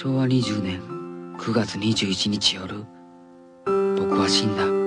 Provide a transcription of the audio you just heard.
昭和20年9月21日夜僕は死んだ。